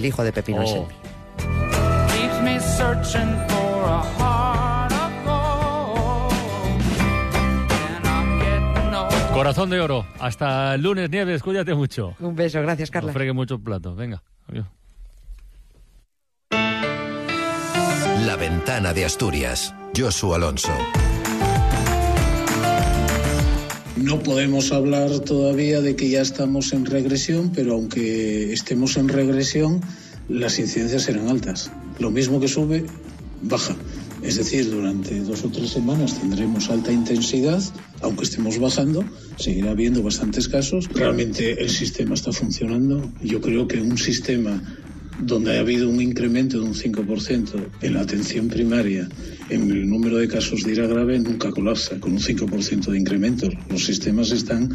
el hijo de Pepino Oh. Corazón de oro. Hasta el lunes, Nieves. Cuídate mucho. Un beso, gracias, No Carla. fregue muchos platos. Venga. Adiós. La ventana de Asturias. Josu Alonso. No podemos hablar todavía de que ya estamos en regresión, pero aunque estemos en regresión, las incidencias serán altas. Lo mismo que sube, baja. Es decir, durante dos o tres semanas tendremos alta intensidad, aunque estemos bajando, seguirá habiendo bastantes casos. Realmente el sistema está funcionando. Yo creo que un sistema donde ha habido un incremento de un 5% en la atención primaria, en el número de casos de ira grave, nunca colapsa con un 5% de incremento. Los sistemas están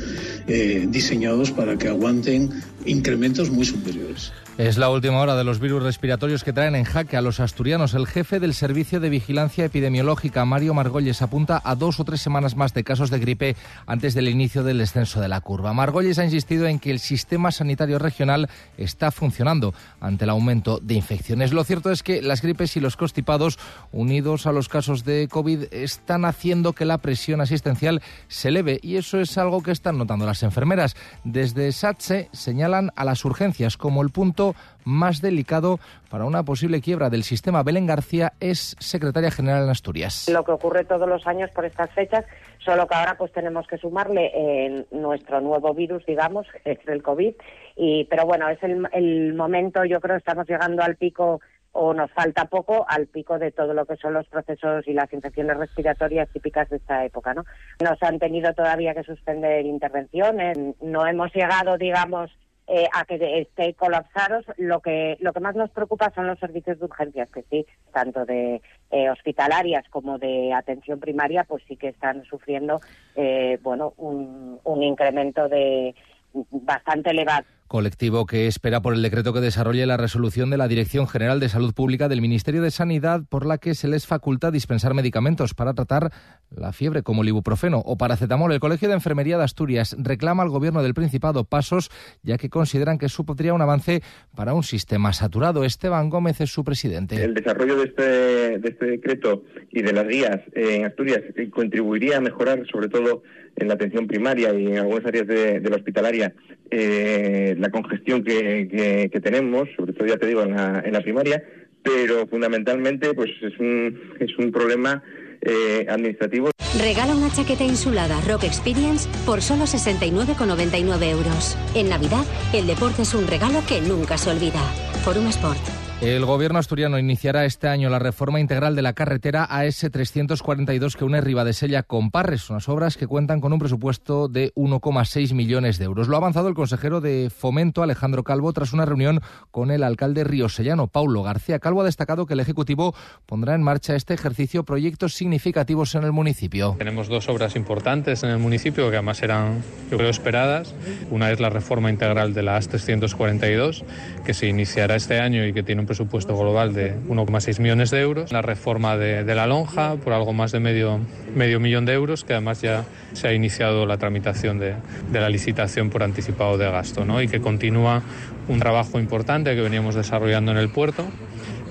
eh, diseñados para que aguanten incrementos muy superiores. Es la última hora de los virus respiratorios que traen en jaque a los asturianos. El jefe del Servicio de Vigilancia Epidemiológica, Mario Margolles, apunta a dos o tres semanas más de casos de gripe antes del inicio del descenso de la curva. Margolles ha insistido en que el sistema sanitario regional está funcionando ante el aumento de infecciones. Lo cierto es que las gripes y los constipados, unidos a los casos de COVID, están haciendo que la presión asistencial se eleve y eso es algo que están notando las enfermeras. Desde SATSE señalan a las urgencias como el punto más delicado para una posible quiebra del sistema. Belén García es secretaria general en Asturias. lo que ocurre todos los años por estas fechas, solo que ahora pues tenemos que sumarle eh, nuestro nuevo virus, digamos, el COVID. Y, pero bueno, es el momento, yo creo, estamos llegando al pico o nos falta poco al pico de todo lo que son los procesos y las infecciones respiratorias típicas de esta época, ¿no? Nos han tenido todavía que suspender intervenciones, no hemos llegado, digamos, eh, a que esté colapsados. Lo que lo que más nos preocupa son los servicios de urgencias, que sí, tanto de eh, hospitalarias como de atención primaria, pues sí que están sufriendo, eh, bueno, un, un incremento de bastante elevado. Colectivo que espera por el decreto que desarrolle la resolución de la Dirección General de Salud Pública del Ministerio de Sanidad por la que se les faculta dispensar medicamentos para tratar la fiebre como el ibuprofeno o paracetamol. El Colegio de Enfermería de Asturias reclama al Gobierno del Principado pasos ya que consideran que supondría un avance para un sistema saturado. Esteban Gómez es su presidente. El desarrollo de este, de este decreto y de las guías en Asturias contribuiría a mejorar, sobre todo en la atención primaria y en algunas áreas de, la hospitalaria, eh, la congestión que, que- que tenemos, sobre todo ya te digo en la, en la primaria, pero fundamentalmente pues es un, es un problema eh, administrativo. Regala una chaqueta insulada Rock Experience por solo 69,99 euros. En Navidad, el deporte es un regalo que nunca se olvida. Forum Sport. El gobierno asturiano iniciará este año la reforma integral de la carretera AS342 que une Ribadesella con Parres, unas obras que cuentan con un presupuesto de 1,6 millones de euros. Lo ha avanzado el consejero de Fomento, Alejandro Calvo, tras una reunión con el alcalde riosellano, Paulo García. Calvo ha destacado que el Ejecutivo pondrá en marcha este ejercicio proyectos significativos en el municipio. Tenemos dos obras importantes en el municipio que además eran, esperadas. Una es la reforma integral de la AS 342, que se iniciará este año y que tiene un presupuesto global de 1,6 millones de euros. La reforma de, de la lonja por algo más de medio, medio millón de euros, que además ya se ha iniciado la tramitación de, de la licitación por anticipado de gasto, ¿no? y que continúa un trabajo importante que veníamos desarrollando en el puerto.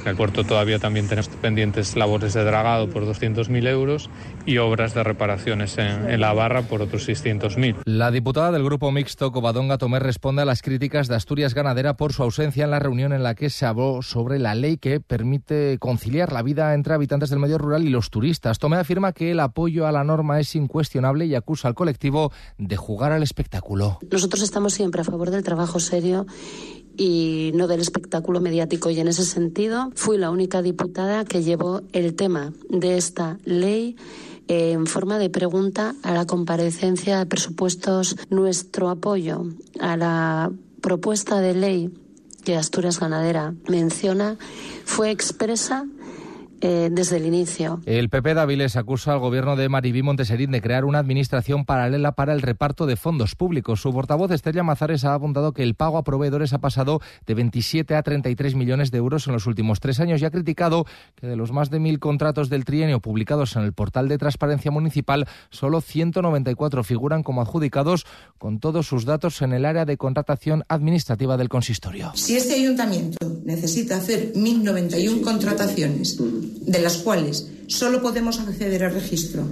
En el puerto todavía también tenemos pendientes labores de dragado por 200.000 euros y obras de reparaciones en, en la barra por otros 600.000. La diputada del grupo mixto Covadonga Tomé responde a las críticas de Asturias Ganadera por su ausencia en la reunión en la que se habló sobre la ley que permite conciliar la vida entre habitantes del medio rural y los turistas. Tomé afirma que el apoyo a la norma es incuestionable y acusa al colectivo de jugar al espectáculo. Nosotros estamos siempre a favor del trabajo serio y no del espectáculo mediático y en ese sentido fui la única diputada que llevó el tema de esta ley en forma de pregunta a la comparecencia de presupuestos. Nuestro apoyo a la propuesta de ley que Asturias Ganadera menciona fue expresa eh, desde el inicio. El PP de Avilés acusa al gobierno de Maribí Monteserín de crear una administración paralela para el reparto de fondos públicos. Su portavoz Estrella Mazares ha apuntado que el pago a proveedores ha pasado de 27 a 33 millones de euros en los últimos tres años y ha criticado que de los más de mil contratos del trienio publicados en el portal de transparencia municipal, solo 194 figuran como adjudicados con todos sus datos en el área de contratación administrativa del consistorio. Si este ayuntamiento necesita hacer 1.091 contrataciones, de las cuales solo podemos acceder al registro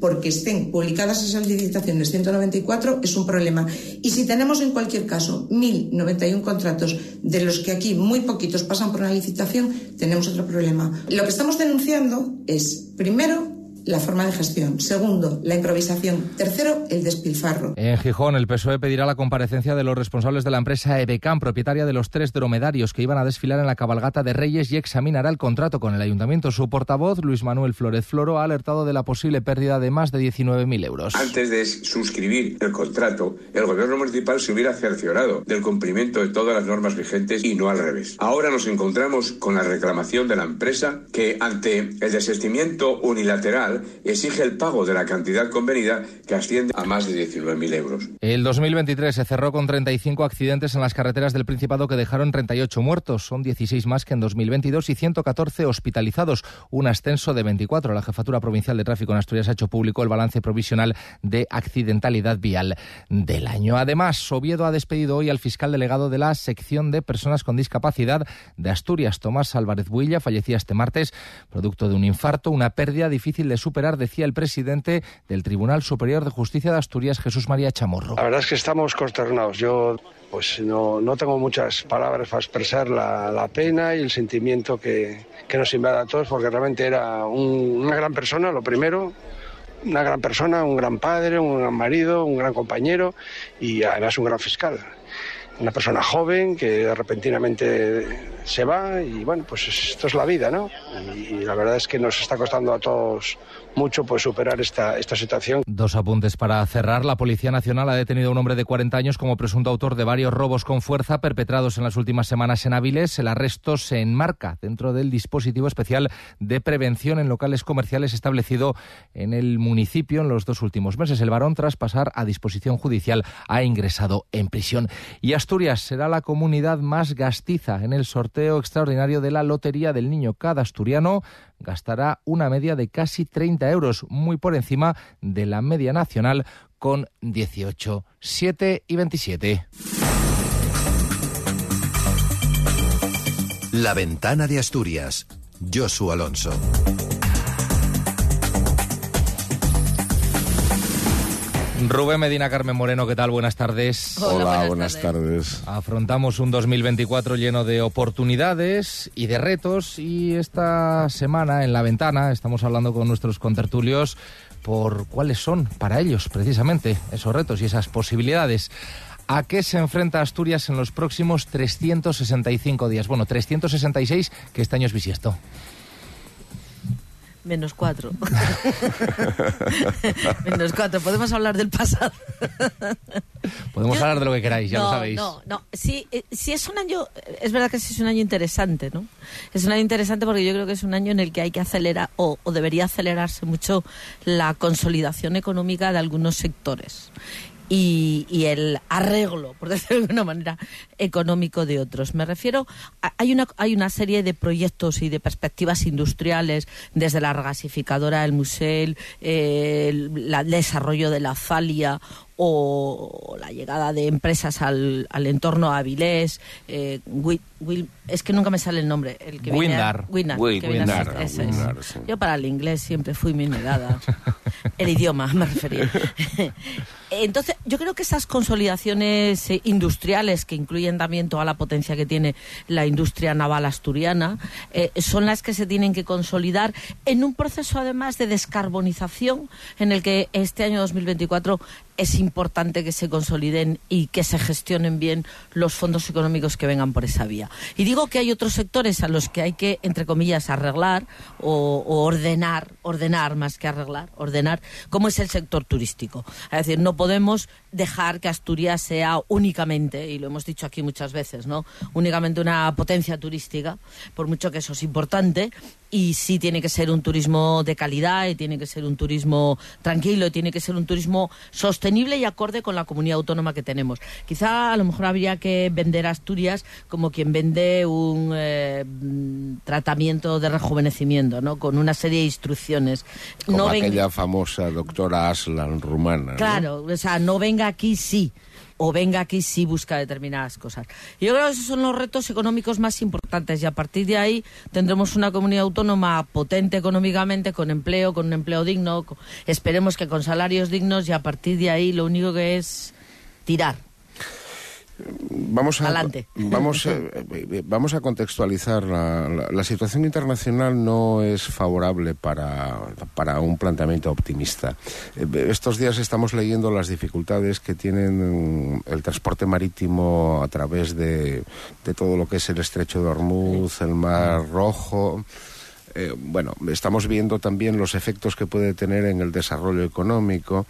porque estén publicadas esas licitaciones 194 es un problema. Y si tenemos en cualquier caso 1.091 contratos, de los que aquí muy poquitos pasan por una licitación, tenemos otro problema. Lo que estamos denunciando es, primero, la forma de gestión. Segundo, la improvisación. Tercero, el despilfarro. En Gijón, el PSOE pedirá la comparecencia de los responsables de la empresa Ebecam, propietaria de los tres dromedarios que iban a desfilar en la cabalgata de Reyes y examinará el contrato con el ayuntamiento. Su portavoz, Luis Manuel Flórez Floro, ha alertado de la posible pérdida de más de 19.000 euros. Antes de suscribir el contrato, el gobierno municipal se hubiera cerciorado del cumplimiento de todas las normas vigentes y no al revés. Ahora nos encontramos con la reclamación de la empresa que, ante el desistimiento unilateral, exige el pago de la cantidad convenida que asciende a más de 19.000 euros. El 2023 se cerró con 35 accidentes en las carreteras del Principado que dejaron 38 muertos. Son 16 más que en 2022 y 114 hospitalizados, un ascenso de 24. La Jefatura Provincial de Tráfico en Asturias ha hecho público el balance provisional de accidentalidad vial del año. Además, Oviedo ha despedido hoy al fiscal delegado de la sección de personas con discapacidad de Asturias, Tomás Álvarez Builla, fallecía este martes producto de un infarto, una pérdida difícil de superar, decía el presidente del Tribunal Superior de Justicia de Asturias, Jesús María Chamorro. La verdad es que estamos consternados. Yo pues no, no tengo muchas palabras para expresar la, pena y el sentimiento que, que, nos invade a todos, porque realmente era un, una gran persona, lo primero, una gran persona, un gran padre, un gran marido, un gran compañero y además un gran fiscal. Una persona joven que repentinamente se va y bueno, pues esto es la vida, ¿no? Y, y la verdad es que nos está costando a todos mucho pues superar esta, esta situación. Dos apuntes para cerrar. La Policía Nacional ha detenido a un hombre de 40 años como presunto autor de varios robos con fuerza perpetrados en las últimas semanas en Áviles. El arresto se enmarca dentro del dispositivo especial de prevención en locales comerciales establecido en el municipio en los dos últimos meses. El varón, tras pasar a disposición judicial, ha ingresado en prisión. Y Asturias será la comunidad más gastiza en el sorteo extraordinario de la Lotería del Niño. Cada asturiano gastará una media de casi 30 euros, muy por encima de la media nacional con 18, 7 y 27. La ventana de Asturias. Josu Alonso. Rubén Medina, Carmen Moreno, ¿qué tal? Buenas tardes. Hola, Hola buenas, buenas tardes. tardes. Afrontamos un 2024 lleno de oportunidades y de retos y esta semana en la ventana estamos hablando con nuestros contertulios por cuáles son para ellos precisamente esos retos y esas posibilidades. ¿A qué se enfrenta Asturias en los próximos 365 días? Bueno, 366 que este año es bisiesto. Menos cuatro. Menos cuatro. Podemos hablar del pasado. Podemos Yo, hablar de lo que queráis, ya no, lo sabéis. No, no. Sí, eh, sí es un año. Es verdad que sí es un año interesante, ¿no? Es un año interesante porque yo creo que es un año en el que hay que acelerar, o, o debería acelerarse mucho, la consolidación económica de algunos sectores. Y, y, el arreglo, por decirlo de alguna manera, económico de otros. Me refiero, a, hay, una, hay una serie de proyectos y de perspectivas industriales, desde la regasificadora del Musel, eh, el, la, el, desarrollo de la Zalia o la llegada de empresas al, al entorno Avilés, eh, Will, Will, es que nunca me sale el nombre. El que Windar. Windar. Windar, ese Windar es. Sí. Yo para el inglés siempre fui muy negada. el idioma me refería. Entonces, yo creo que esas consolidaciones industriales, que incluyen también toda la potencia que tiene la industria naval asturiana, eh, son las que se tienen que consolidar en un proceso además de descarbonización en el que este año 2024 es importante que se consoliden y que se gestionen bien los fondos económicos que vengan por esa vía. Y digo que hay otros sectores a los que hay que, entre comillas, arreglar o, o ordenar, ordenar más que arreglar, ordenar, como es el sector turístico. Es decir, no podemos dejar que Asturias sea únicamente, y lo hemos dicho aquí muchas veces, ¿no? Únicamente una potencia turística, por mucho que eso es importante, y sí tiene que ser un turismo de calidad, y tiene que ser un turismo tranquilo, y tiene que ser un turismo sostenible y acorde con la comunidad autónoma que tenemos. Quizá a lo mejor habría que vender Asturias como quien vende un eh, tratamiento de rejuvenecimiento, ¿no? Con una serie de instrucciones. Como no aquella ven... famosa doctora Aslan rumana. Claro, ¿no? o sea, no venga aquí sí o venga aquí si busca determinadas cosas. Yo creo que esos son los retos económicos más importantes y a partir de ahí tendremos una comunidad autónoma potente económicamente, con empleo, con un empleo digno, esperemos que con salarios dignos y a partir de ahí lo único que es tirar. Vamos a, Adelante. Vamos, eh, vamos a contextualizar. La, la- la situación internacional no es favorable para, para un planteamiento optimista. Eh, Estos días estamos leyendo las dificultades que tienen mm, el transporte marítimo a través de, de todo lo que es el estrecho de Hormuz, el Mar Rojo. Eh, bueno, estamos viendo también los efectos que puede tener en el desarrollo económico.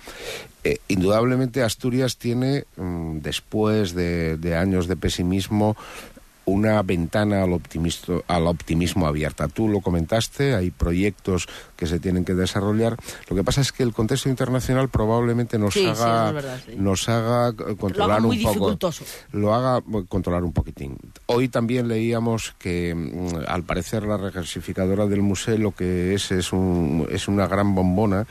Eh, indudablemente Asturias tiene, mm, después de, de años de pesimismo, una ventana al, optimisto- al optimismo abierta. Tú lo comentaste, hay proyectos que se tienen que desarrollar. Lo que pasa es que el contexto internacional probablemente nos Sí, haga, es verdad, sí. nos haga controlar muy un poco dificultoso. lo haga controlar un poquitín. Hoy también leíamos que mm, al parecer la reversificadora del museo lo que es es, un, es una gran bombona,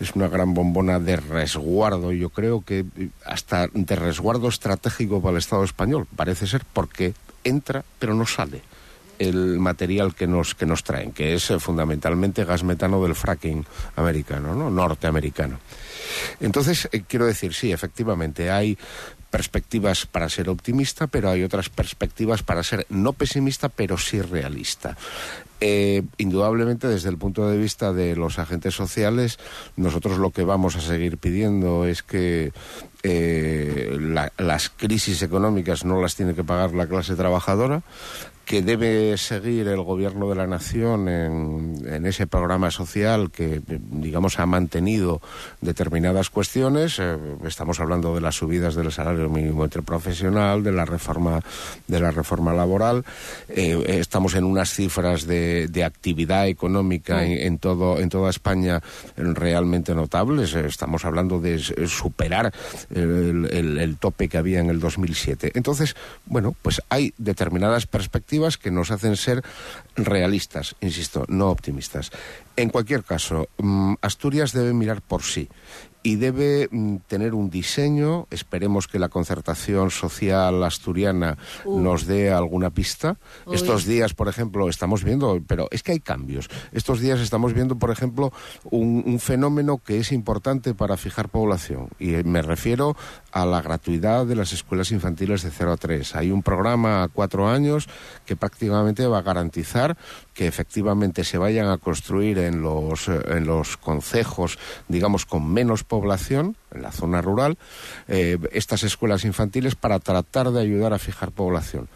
es una gran bombona de resguardo, yo creo que eh, hasta de resguardo estratégico para el Estado español, parece ser porque entra pero no sale el material que nos que nos traen, que es eh, fundamentalmente gas metano del fracking americano, ¿no? norteamericano. Entonces, eh, quiero decir, sí, efectivamente, hay perspectivas para ser optimista, pero hay otras perspectivas para ser no pesimista, pero sí realista. Eh, indudablemente, desde el punto de vista de los agentes sociales, nosotros lo que vamos a seguir pidiendo es que eh, la- las crisis económicas no las tiene que pagar la clase trabajadora, que debe seguir el gobierno de la nación en, ese programa social que, digamos, ha mantenido determinadas cuestiones. Eh, estamos hablando de las subidas del salario mínimo interprofesional, de la reforma, de la reforma laboral. Eh, estamos en unas cifras de, de actividad económica en, en todo, en toda España realmente notables. Eh, Estamos hablando de superar el tope que había en el 2007. Entonces, bueno, pues hay determinadas perspectivas que nos hacen ser realistas, insisto, no optimistas. En cualquier caso, mm, Asturias debe mirar por sí y debe mm, tener un diseño. Esperemos que la concertación social asturiana Uh. nos dé alguna pista. Uy. Estos días, por ejemplo, estamos viendo, pero es que hay cambios. Estos días estamos viendo, por ejemplo, un, un fenómeno que es importante para fijar población. Y eh, me refiero a la gratuidad de las escuelas infantiles de 0 a 3. Hay un programa a cuatro años que prácticamente va a garantizar que efectivamente se vayan a construir en los, eh, en los concejos, digamos, con menos población, en la zona rural, eh, estas escuelas infantiles para tratar de ayudar a fijar población.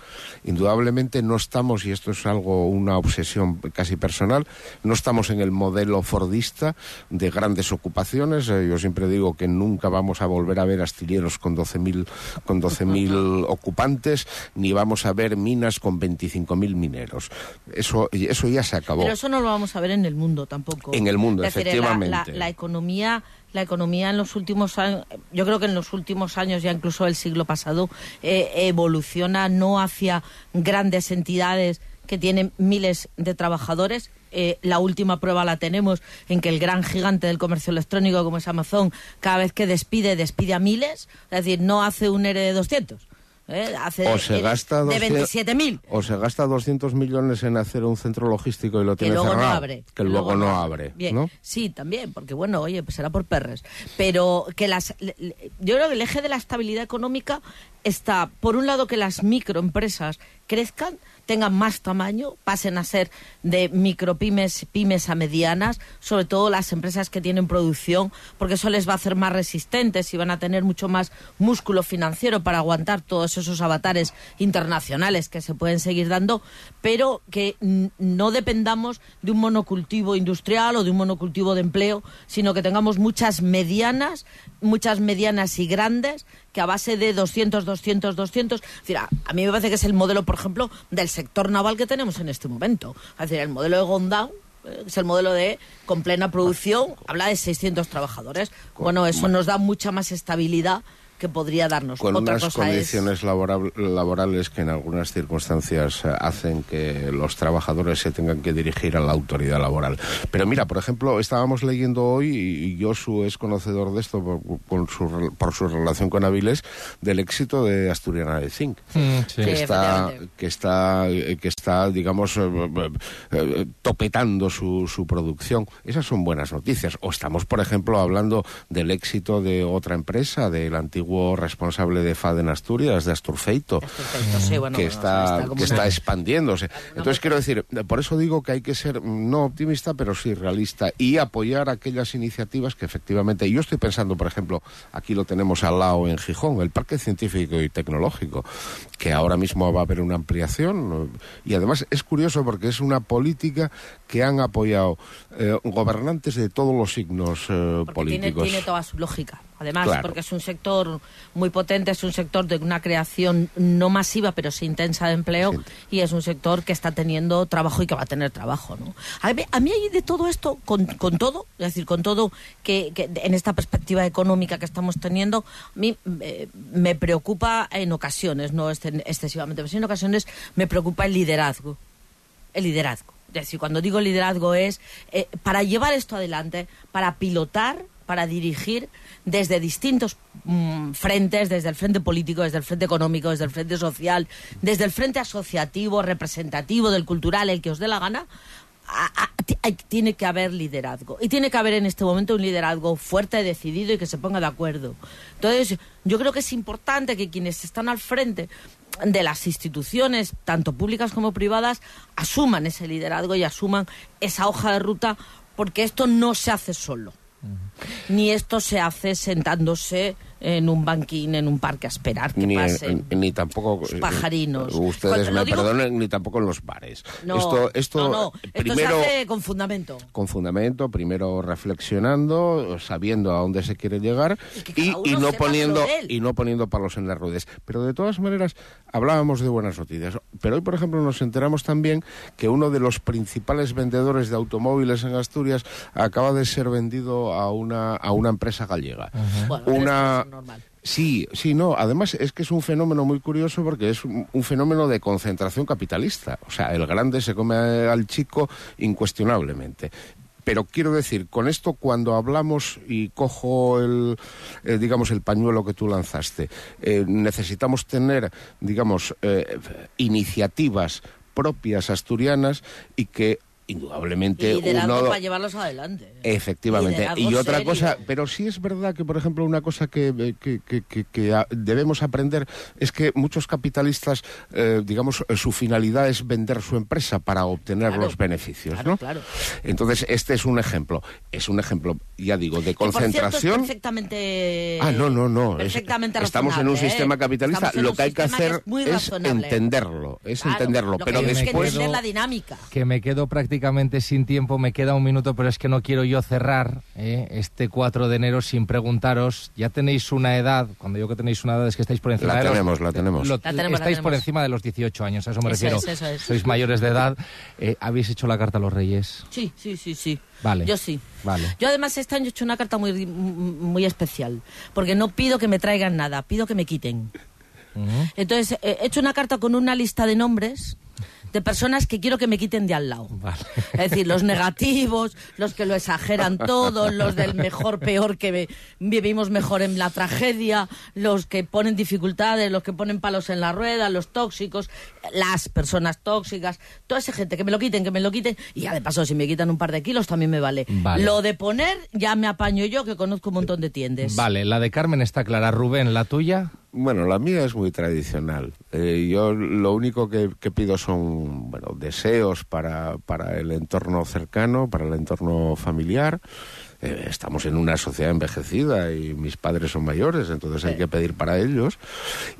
Indudablemente no estamos, y esto es algo, una obsesión casi personal, no estamos en el modelo fordista de grandes ocupaciones. Eh, yo siempre digo que nunca vamos a volver a ver astilleros con 12.000 con 12.000 ocupantes, ni vamos a ver minas con 25.000 mineros. Eso, eso ya se acabó. Pero eso no lo vamos a ver en el mundo tampoco. En el mundo, la- efectivamente. La, la economía, la economía en los últimos años, yo creo que en los últimos años, ya incluso el siglo pasado, eh, evoluciona no hacia grandes entidades que tienen miles de trabajadores. Eh, la última prueba la tenemos en que el gran gigante del comercio electrónico como es Amazon, cada vez que despide, despide a miles. Es decir, no hace un ERE de 200. ¿Eh? Hace o se gasta de 200 27.000. o se gasta 200 millones en hacer un centro logístico y lo que tiene luego cerrado no abre. que luego no abre Bien, ¿no? sí, también, porque bueno, oye, pues será por perres. Pero que las, yo creo que el eje de la estabilidad económica está, por un lado, que las microempresas crezcan, tengan más tamaño, pasen a ser de micropymes, pymes a medianas, sobre todo las empresas que tienen producción, porque eso les va a hacer más resistentes y van a tener mucho más músculo financiero para aguantar todos esos avatares internacionales que se pueden seguir dando, pero que no dependamos de un monocultivo industrial o de un monocultivo de empleo, sino que tengamos muchas medianas, muchas medianas y grandes que a base de 200, 200, 200, es decir, a, a mí me parece que es el modelo, por ejemplo, del sector naval que tenemos en este momento. Es decir, el modelo de Gondang eh, es el modelo de con plena producción, habla de 600 trabajadores. Bueno, eso nos da mucha más estabilidad que podría darnos. con Otra unas cosa es condiciones laboral- laborales que en algunas circunstancias eh, hacen que los trabajadores se tengan que dirigir a la autoridad laboral. Pero mira, por ejemplo, estábamos leyendo hoy, y Josu es conocedor de esto por, con su, re- por su relación con Avilés, del éxito de Asturiana de Zinc, Mm, sí. que, Sí, está, que, está, eh, que está, digamos, eh, topetando su, su producción. Esas son buenas noticias. O estamos, por ejemplo, hablando del éxito de otra empresa, del antiguo responsable de FAD en Asturias, de Asturfeito, sí, bueno, que está, que está expandiéndose. Entonces, quiero decir, por eso digo que hay que ser no optimista, pero sí realista y apoyar aquellas iniciativas que efectivamente. Yo estoy pensando, por ejemplo, aquí lo tenemos al lado en Gijón, el Parque Científico y Tecnológico, que ahora mismo va a haber una ampliación. Y además es curioso porque es una política que han apoyado eh, gobernantes de todos los signos eh, Tiene, políticos. tiene toda su lógica. Además, Claro. porque es un sector muy potente, es un sector de una creación no masiva, pero sí intensa de empleo, y es un sector que está teniendo trabajo y que va a tener trabajo. ¿no? A, mí, a mí hay de todo esto, con, con todo, es decir, con todo que, que en esta perspectiva económica que estamos teniendo, a mí eh, me preocupa en ocasiones, no excesivamente, pero sí en ocasiones me preocupa el liderazgo. El liderazgo. Es decir, cuando digo liderazgo es eh, para llevar esto adelante, para pilotar, para dirigir desde distintos mm, frentes, desde el frente político, desde el frente económico, desde el frente social, desde el frente asociativo, representativo, del cultural, el que os dé la gana, tiene que haber liderazgo. Y tiene que haber en este momento un liderazgo fuerte, decidido y que se ponga de acuerdo. Entonces, yo creo que es importante que quienes están al frente de las instituciones, tanto públicas como privadas, asuman ese liderazgo y asuman esa hoja de ruta, porque esto no se hace solo. Ni esto se hace sentándose en un banquín, en un parque a esperar que ni, pasen. ni tampoco los pajarinos. ustedes Cuando me digo- perdonen ni tampoco en los bares No, esto esto no, no, esto primero se hace con fundamento. con fundamento primero reflexionando sabiendo a dónde se quiere llegar y, y no poniendo y no poniendo palos en las ruedas pero de todas maneras hablábamos de buenas noticias pero hoy por ejemplo nos enteramos también que uno de los principales vendedores de automóviles en Asturias acaba de ser vendido a una a una empresa gallega Bueno, una Sí, sí, no. Además es que es un fenómeno muy curioso porque es un, un fenómeno de concentración capitalista. O sea, el grande se come al chico incuestionablemente. Pero quiero decir, con esto cuando hablamos y cojo el, eh, digamos, el pañuelo que tú lanzaste, eh, necesitamos tener, digamos, eh, iniciativas propias asturianas y que indudablemente Y liderazgo uno para llevarlos adelante. Efectivamente. Liderazgo Y otra serio. cosa, pero sí es verdad que, por ejemplo, una cosa que, que- que- que- debemos aprender es que muchos capitalistas, eh, digamos, eh, su finalidad es vender su empresa para obtener Claro. los beneficios, Claro, ¿no? claro. Entonces, este es un ejemplo. Es un ejemplo, ya digo, de Que, por cierto, es concentración. perfectamente. Ah, no, no, no. Es- Perfectamente estamos en un ¿eh? sistema capitalista. Lo que hay que hacer es, entenderlo. Es Claro, entenderlo. lo Pero después. que entender la dinámica. que me quedo prácticamente sin tiempo, me queda un minuto, pero es que no quiero yo cerrar ¿eh? este 4 de enero sin preguntaros, ya tenéis una edad, cuando digo que tenéis una edad es que estáis por encima La de los- tenemos, la tenemos. lo- La tenemos, la estáis por tenemos. encima de los 18 años, a eso me Eso refiero. es, eso es. Sois mayores de edad. Eh, ¿Habéis hecho la carta a los reyes? Sí, sí, sí, sí. Vale. Yo sí. Vale. Yo además este año he hecho una carta muy, muy especial, porque no pido que me traigan nada, pido que me quiten. Entonces, eh, he hecho una carta con una lista de nombres de personas que quiero que me quiten de al lado. Es decir, los negativos, los que lo exageran todo, los del mejor, peor, que vivimos mejor en la tragedia, los que ponen dificultades, los que ponen palos en la rueda, los tóxicos, las personas tóxicas, toda esa gente, que me lo quiten, que me lo quiten. Y ya de paso, si me quitan un par de kilos, también me vale. Vale. Lo de poner, ya me apaño yo, que conozco un montón de tiendes. Vale, la de Carmen está clara. Rubén, ¿la tuya? Bueno, la mía es muy tradicional. Eh, yo lo único que, que pido son bueno, deseos para, para el entorno cercano, para el entorno familiar. Eh, estamos en una sociedad envejecida y mis padres son mayores, entonces hay que pedir para ellos.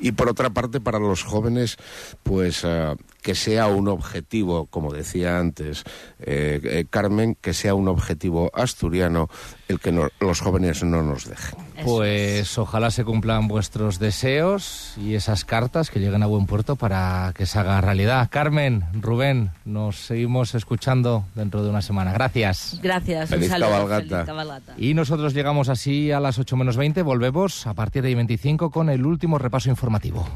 Y por otra parte, para los jóvenes, pues eh, que sea un objetivo, como decía antes eh, eh, Carmen, que sea un objetivo asturiano el que no- los jóvenes no nos dejen. Pues ojalá se cumplan vuestros deseos y esas cartas que lleguen a buen puerto para que se haga realidad. Carmen, Rubén, nos seguimos escuchando dentro de una semana. Gracias. Gracias. Feliz un saludo. cabalgata. Feliz cabalgata. Y nosotros llegamos así a las 8 menos 20. Volvemos a partir de 25 con el último repaso informativo.